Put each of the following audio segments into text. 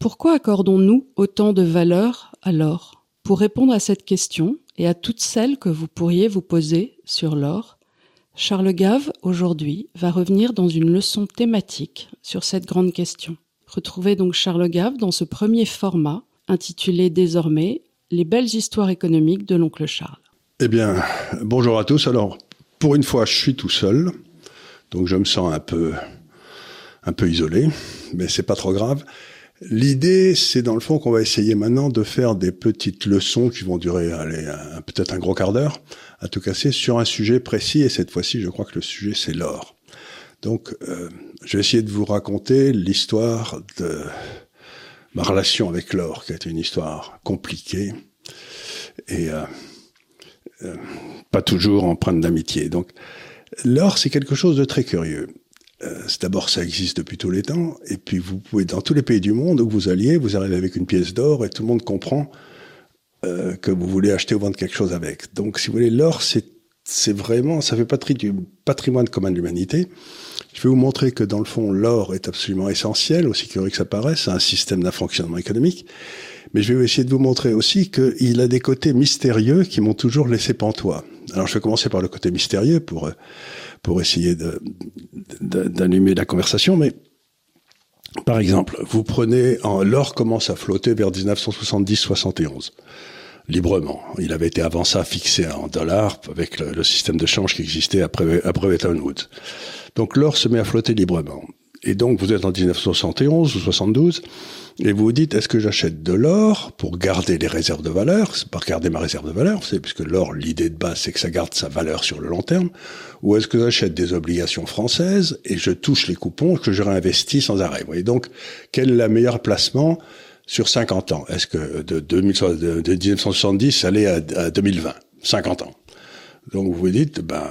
Pourquoi accordons-nous autant de valeur à l'or Pour répondre à cette question et à toutes celles que vous pourriez vous poser sur l'or, Charles Gave, aujourd'hui, va revenir dans une leçon thématique sur cette grande question. Retrouvez donc Charles Gave dans ce premier format, intitulé désormais Les belles histoires économiques de l'oncle Charles. Eh bien, bonjour à tous. Alors, pour une fois, je suis tout seul, donc je me sens un peu, un peu isolé, mais c'est pas trop grave. L'idée, c'est dans le fond qu'on va essayer maintenant de faire des petites leçons qui vont durer peut-être un gros quart d'heure, à tout casser, sur un sujet précis. Et cette fois-ci, je crois que le sujet, c'est l'or. Donc, euh, je vais essayer de vous raconter l'histoire de ma relation avec l'or, qui a été une histoire compliquée et euh, euh, pas toujours empreinte d'amitié. Donc, l'or, c'est quelque chose de très curieux. Euh, d'abord, ça existe depuis tous les temps, et puis vous pouvez, dans tous les pays du monde où vous alliez, vous arrivez avec une pièce d'or, et tout le monde comprend euh, que vous voulez acheter ou vendre quelque chose avec. Donc, si vous voulez, l'or, c'est vraiment, ça fait partie du patrimoine commun de l'humanité. Je vais vous montrer que dans le fond, l'or est absolument essentiel, aussi curieux que ça paraisse, c'est un système d'un fonctionnement économique. Mais je vais essayer de vous montrer aussi qu'il a des côtés mystérieux qui m'ont toujours laissé pantois. Alors je vais commencer par le côté mystérieux pour euh, pour essayer d'allumer la conversation, mais par exemple, vous prenez, l'or commence à flotter vers 1970-71 librement. Il avait été avant ça fixé en dollars avec le, système de change qui existait après, après Bretton Woods. Donc l'or se met à flotter librement. Et donc vous êtes en 1971 ou 72 et vous vous dites est-ce que j'achète de l'or pour garder les réserves de valeur, c'est pas garder ma réserve de valeur, c'est puisque l'or l'idée de base c'est que ça garde sa valeur sur le long terme, ou est-ce que j'achète des obligations françaises et je touche les coupons que je réinvestis sans arrêt? Vous voyez donc quel est le meilleur placement sur 50 ans? Est-ce que de, de, 1970 aller à, à 2020 50 ans. Donc vous vous dites, ben,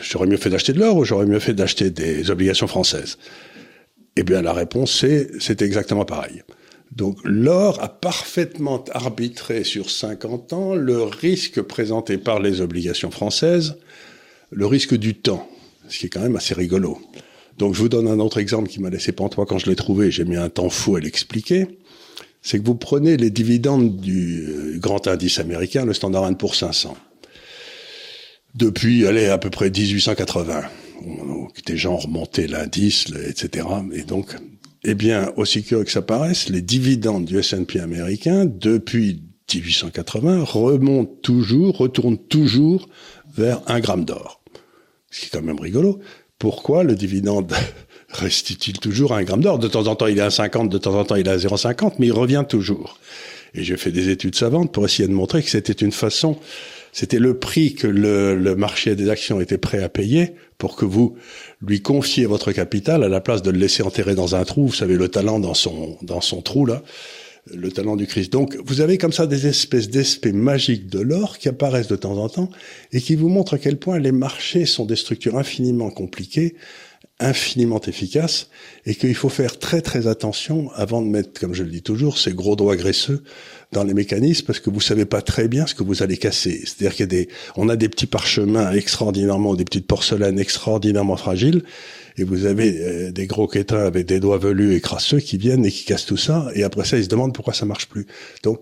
j'aurais mieux fait d'acheter de l'or ou j'aurais mieux fait d'acheter des obligations françaises? Eh bien, la réponse c'est, c'est exactement pareil. Donc l'or a parfaitement arbitré sur 50 ans le risque présenté par les obligations françaises, le risque du temps, ce qui est quand même assez rigolo. Donc je vous donne un autre exemple qui m'a laissé pantois quand je l'ai trouvé, j'ai mis un temps fou à l'expliquer. C'est que vous prenez les dividendes du euh, grand indice américain, le Standard Poor's 500 depuis, allez, à peu près 1880. Des gens remontaient l'indice, etc. Et donc, eh bien, aussi curieux que ça paraisse, les dividendes du S&P américain, depuis 1880, remontent toujours, retournent toujours vers un gramme d'or. Ce qui est quand même rigolo. Pourquoi le dividende reste-t-il toujours à un gramme d'or? De temps en temps, il est à 50, de temps en temps, il est à 0,50, mais il revient toujours. Et j'ai fait des études savantes pour essayer de montrer que c'était une façon c'était le prix que le, marché des actions était prêt à payer pour que vous lui confiez votre capital à la place de le laisser enterrer dans un trou. Vous savez, le talent dans son, dans son trou, là. Le talent du Christ. Donc, vous avez comme ça des espèces d'aspects magiques de l'or qui apparaissent de temps en temps et qui vous montrent à quel point les marchés sont des structures infiniment compliquées infiniment efficaces et qu'il faut faire très très attention avant de mettre, comme je le dis toujours, ces gros doigts graisseux dans les mécanismes parce que vous savez pas très bien ce que vous allez casser. C'est-à-dire qu'il y a des, on a des petits parchemins extraordinairement, des petites porcelaines extraordinairement fragiles et vous avez euh, des gros quétins avec des doigts velus et crasseux qui viennent et qui cassent tout ça et après ça ils se demandent pourquoi ça marche plus. Donc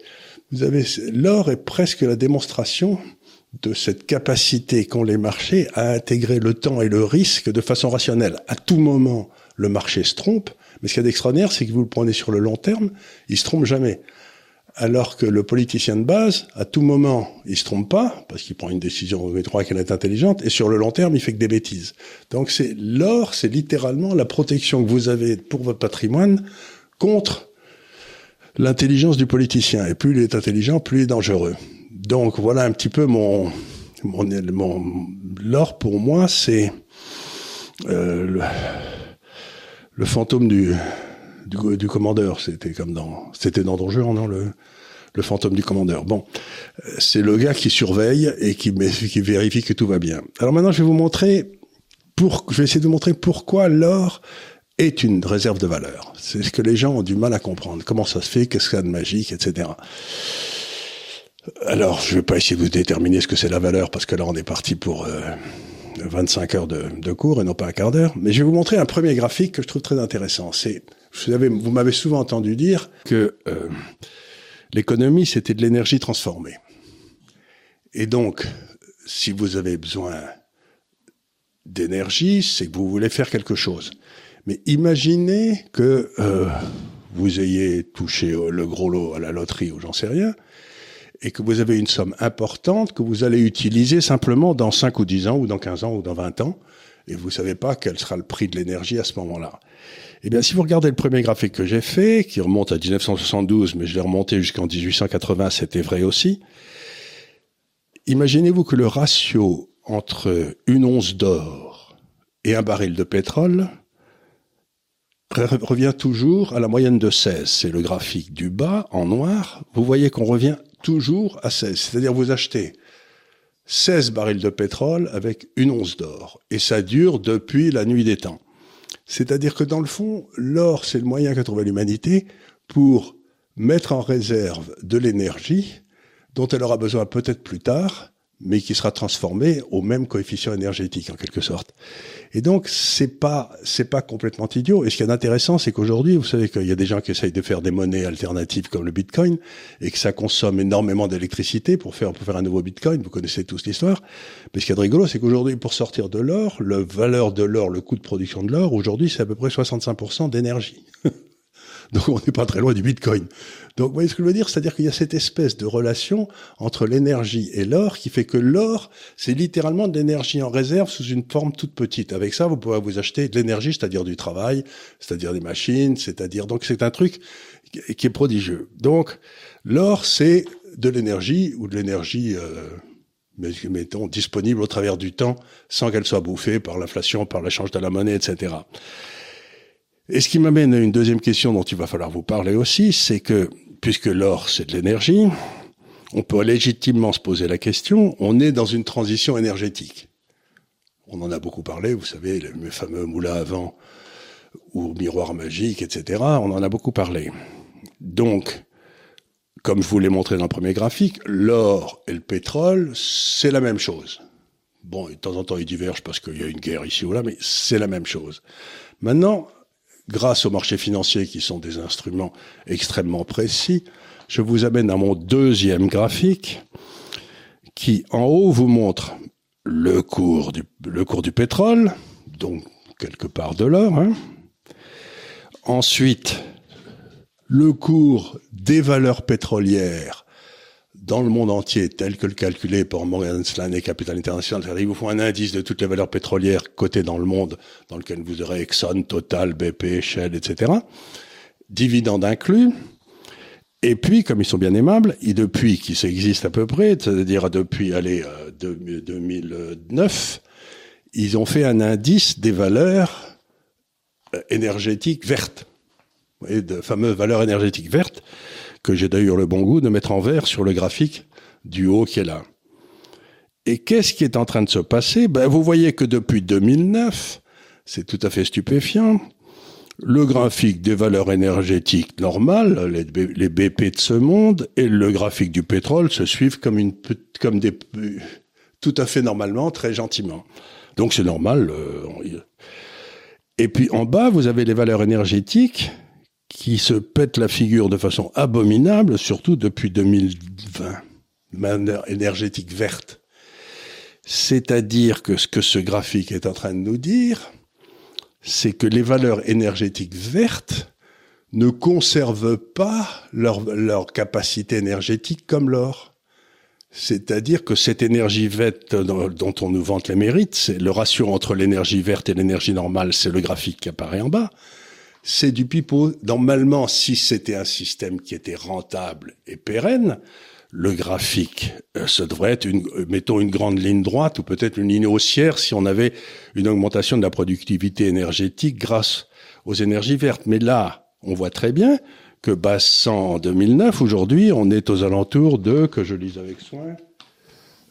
vous avez l'or est presque la démonstration de cette capacité qu'ont les marchés à intégrer le temps et le risque de façon rationnelle. À tout moment, le marché se trompe, mais ce qui est d'extraordinaire, c'est que vous le prenez sur le long terme, il se trompe jamais. Alors que le politicien de base, à tout moment, il se trompe pas, parce qu'il prend une décision, vous croit qu'elle est intelligente, et sur le long terme, il fait que des bêtises. Donc c'est l'or, c'est littéralement la protection que vous avez pour votre patrimoine contre l'intelligence du politicien. Et plus il est intelligent, plus il est dangereux. Donc voilà un petit peu mon, mon, l'or pour moi, c'est euh, le, fantôme du, du, commandeur. C'était comme dans, c'était dans Don non le le fantôme du commandeur. Bon, c'est le gars qui surveille et qui, qui vérifie que tout va bien. Alors maintenant, je vais vous montrer pour, je vais essayer de vous montrer pourquoi l'or est une réserve de valeur. C'est ce que les gens ont du mal à comprendre. Comment ça se fait, qu'est-ce qu'il y a de magique, etc. Alors, je vais pas essayer de vous déterminer ce que c'est la valeur, parce que là, on est parti pour 25 euh, heures de, cours et non pas un quart d'heure. Mais je vais vous montrer un premier graphique que je trouve très intéressant. C'est Vous, avez, vous m'avez souvent entendu dire que euh, l'économie, c'était de l'énergie transformée. Et donc, si vous avez besoin d'énergie, c'est que vous voulez faire quelque chose. Mais imaginez que euh, vous ayez touché le gros lot à la loterie ou j'en sais rien, et que vous avez une somme importante que vous allez utiliser simplement dans 5 ou 10 ans, ou dans 15 ans, ou dans 20 ans, et vous savez pas quel sera le prix de l'énergie à ce moment-là. Eh bien, si vous regardez le premier graphique que j'ai fait, qui remonte à 1972, mais je l'ai remonté jusqu'en 1880, c'était vrai aussi, imaginez-vous que le ratio entre une once d'or et un baril de pétrole revient toujours à la moyenne de 16. C'est le graphique du bas en noir. Vous voyez qu'on revient toujours à 16. C'est-à-dire vous achetez 16 barils de pétrole avec une once d'or. Et ça dure depuis la nuit des temps. C'est-à-dire que dans le fond, l'or, c'est le moyen qu'a trouvé l'humanité pour mettre en réserve de l'énergie dont elle aura besoin peut-être plus tard, mais qui sera transformé au même coefficient énergétique en quelque sorte. Et donc c'est pas c'est pas complètement idiot. Et ce qui est intéressant, c'est qu'aujourd'hui, vous savez qu'il y a des gens qui essayent de faire des monnaies alternatives comme le Bitcoin et que ça consomme énormément d'électricité pour faire pour faire un nouveau Bitcoin. Vous connaissez tous l'histoire. Mais ce qui est rigolo, c'est qu'aujourd'hui, pour sortir de l'or, le valeur de l'or, le coût de production de l'or, aujourd'hui, c'est à peu près 65% d'énergie. Donc on n'est pas très loin du Bitcoin. Donc vous voyez ce que je veux dire? C'est-à-dire qu'il y a cette espèce de relation entre l'énergie et l'or qui fait que l'or, c'est littéralement de l'énergie en réserve sous une forme toute petite. Avec ça, vous pouvez vous acheter de l'énergie, c'est-à-dire du travail, c'est-à-dire des machines, c'est-à-dire... Donc c'est un truc qui est prodigieux. Donc l'or, c'est de l'énergie ou de l'énergie... Euh, mettons, disponible au travers du temps, sans qu'elle soit bouffée par l'inflation, par l'échange de la monnaie, etc. Et ce qui m'amène à une deuxième question dont il va falloir vous parler aussi, c'est que, puisque l'or, c'est de l'énergie, on peut légitimement se poser la question, on est dans une transition énergétique. On en a beaucoup parlé, vous savez, le fameux moulin à vent ou miroir magique, etc. On en a beaucoup parlé. Donc, comme je vous l'ai montré dans le premier graphique, l'or et le pétrole, c'est la même chose. Bon, de temps en temps, ils divergent parce qu'il y a une guerre ici ou là, mais c'est la même chose. Maintenant, grâce aux marchés financiers qui sont des instruments extrêmement précis, je vous amène à mon deuxième graphique qui en haut vous montre le cours du, pétrole, donc quelque part de l'or. Hein. Ensuite, le cours des valeurs pétrolières dans le monde entier, tel que le calculé par Morgan Stanley Capital International, c'est-à-dire vous font un indice de toutes les valeurs pétrolières cotées dans le monde, dans lequel vous aurez Exxon, Total, BP, Shell, etc. Dividendes inclus. Et puis, comme ils sont bien aimables, et depuis qu'ils existent à peu près, c'est-à-dire depuis, allez, 2009, euh, ils ont fait un indice des valeurs euh, énergétiques vertes. Voyez, de fameuses valeurs énergétiques vertes que j'ai d'ailleurs le bon goût de mettre en vert sur le graphique du haut qui est là. Et qu'est-ce qui est en train de se passer? Ben, Vous voyez que depuis 2009, c'est tout à fait stupéfiant, le graphique des valeurs énergétiques normales, les, BP de ce monde, et le graphique du pétrole se suivent comme, une, comme des, tout à fait normalement, très gentiment. Donc c'est normal. Euh, et puis en bas, vous avez les valeurs énergétiques qui se pète la figure de façon abominable, surtout depuis 2020. Manière énergétique verte. C'est-à-dire que ce que ce graphique est en train de nous dire, c'est que les valeurs énergétiques vertes ne conservent pas leur, leur capacité énergétique comme l'or. C'est-à-dire que cette énergie verte dont on nous vante les mérites, c'est le ratio entre l'énergie verte et l'énergie normale, c'est le graphique qui apparaît en bas c'est du pipeau. Normalement, si c'était un système qui était rentable et pérenne, le graphique, euh, ce devrait être, une, euh, mettons, une grande ligne droite ou peut-être une ligne haussière si on avait une augmentation de la productivité énergétique grâce aux énergies vertes. Mais là, on voit très bien que bassant en 2009, aujourd'hui, on est aux alentours de, que je lise avec soin,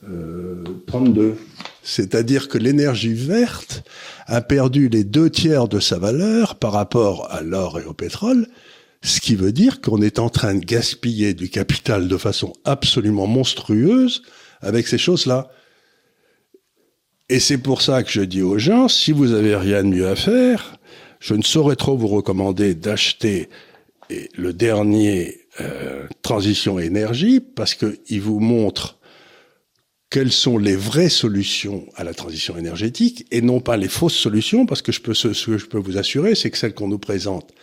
euh, 32. C'est-à-dire que l'énergie verte a perdu les deux tiers de sa valeur par rapport à l'or et au pétrole, ce qui veut dire qu'on est en train de gaspiller du capital de façon absolument monstrueuse avec ces choses-là. Et c'est pour ça que je dis aux gens, si vous avez rien de mieux à faire, Je ne saurais trop vous recommander d'acheter le dernier euh, Transition Énergie parce qu'il vous montre quelles sont les vraies solutions à la transition énergétique et non pas les fausses solutions, parce que je peux, ce, que je peux vous assurer, c'est que celles qu'on nous présente,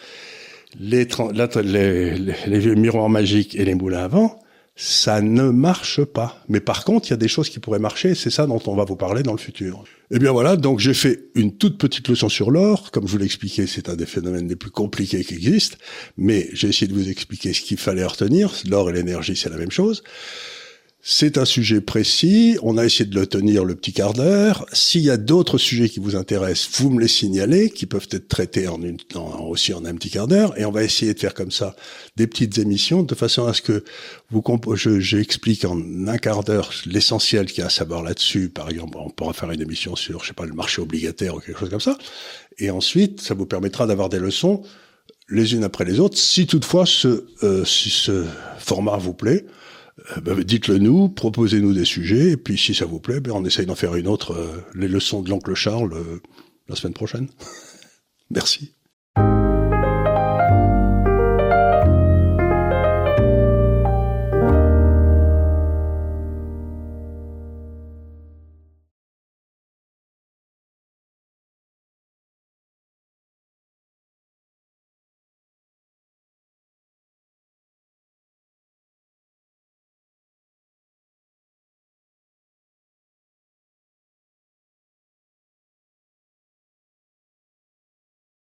les, les, miroirs magiques et les moulins à vent, ça ne marche pas. Mais par contre, il y a des choses qui pourraient marcher, c'est ça dont on va vous parler dans le futur. Eh bien voilà, donc j'ai fait une toute petite leçon sur l'or. Comme je vous l'ai expliqué, c'est un des phénomènes les plus compliqués qui existent, mais j'ai essayé de vous expliquer ce qu'il fallait retenir. L'or et l'énergie, c'est la même chose. C'est un sujet précis. On a essayé de le tenir le petit quart d'heure. S'il y a d'autres sujets qui vous intéressent, vous me les signalez, qui peuvent être traités en une, aussi en un petit quart d'heure. Et on va essayer de faire comme ça des petites émissions de façon à ce que vous, j'explique en un quart d'heure l'essentiel qu'il y a à savoir là-dessus. Par exemple, on pourra faire une émission sur, je sais pas, le marché obligataire ou quelque chose comme ça. Et ensuite, ça vous permettra d'avoir des leçons les unes après les autres, si toutefois ce, euh, ce format vous plaît. Euh, ben, dites-le nous, proposez-nous des sujets, et puis si ça vous plaît, ben, on essaye d'en faire une autre, euh, les leçons de l'oncle Charles, euh, la semaine prochaine. Merci.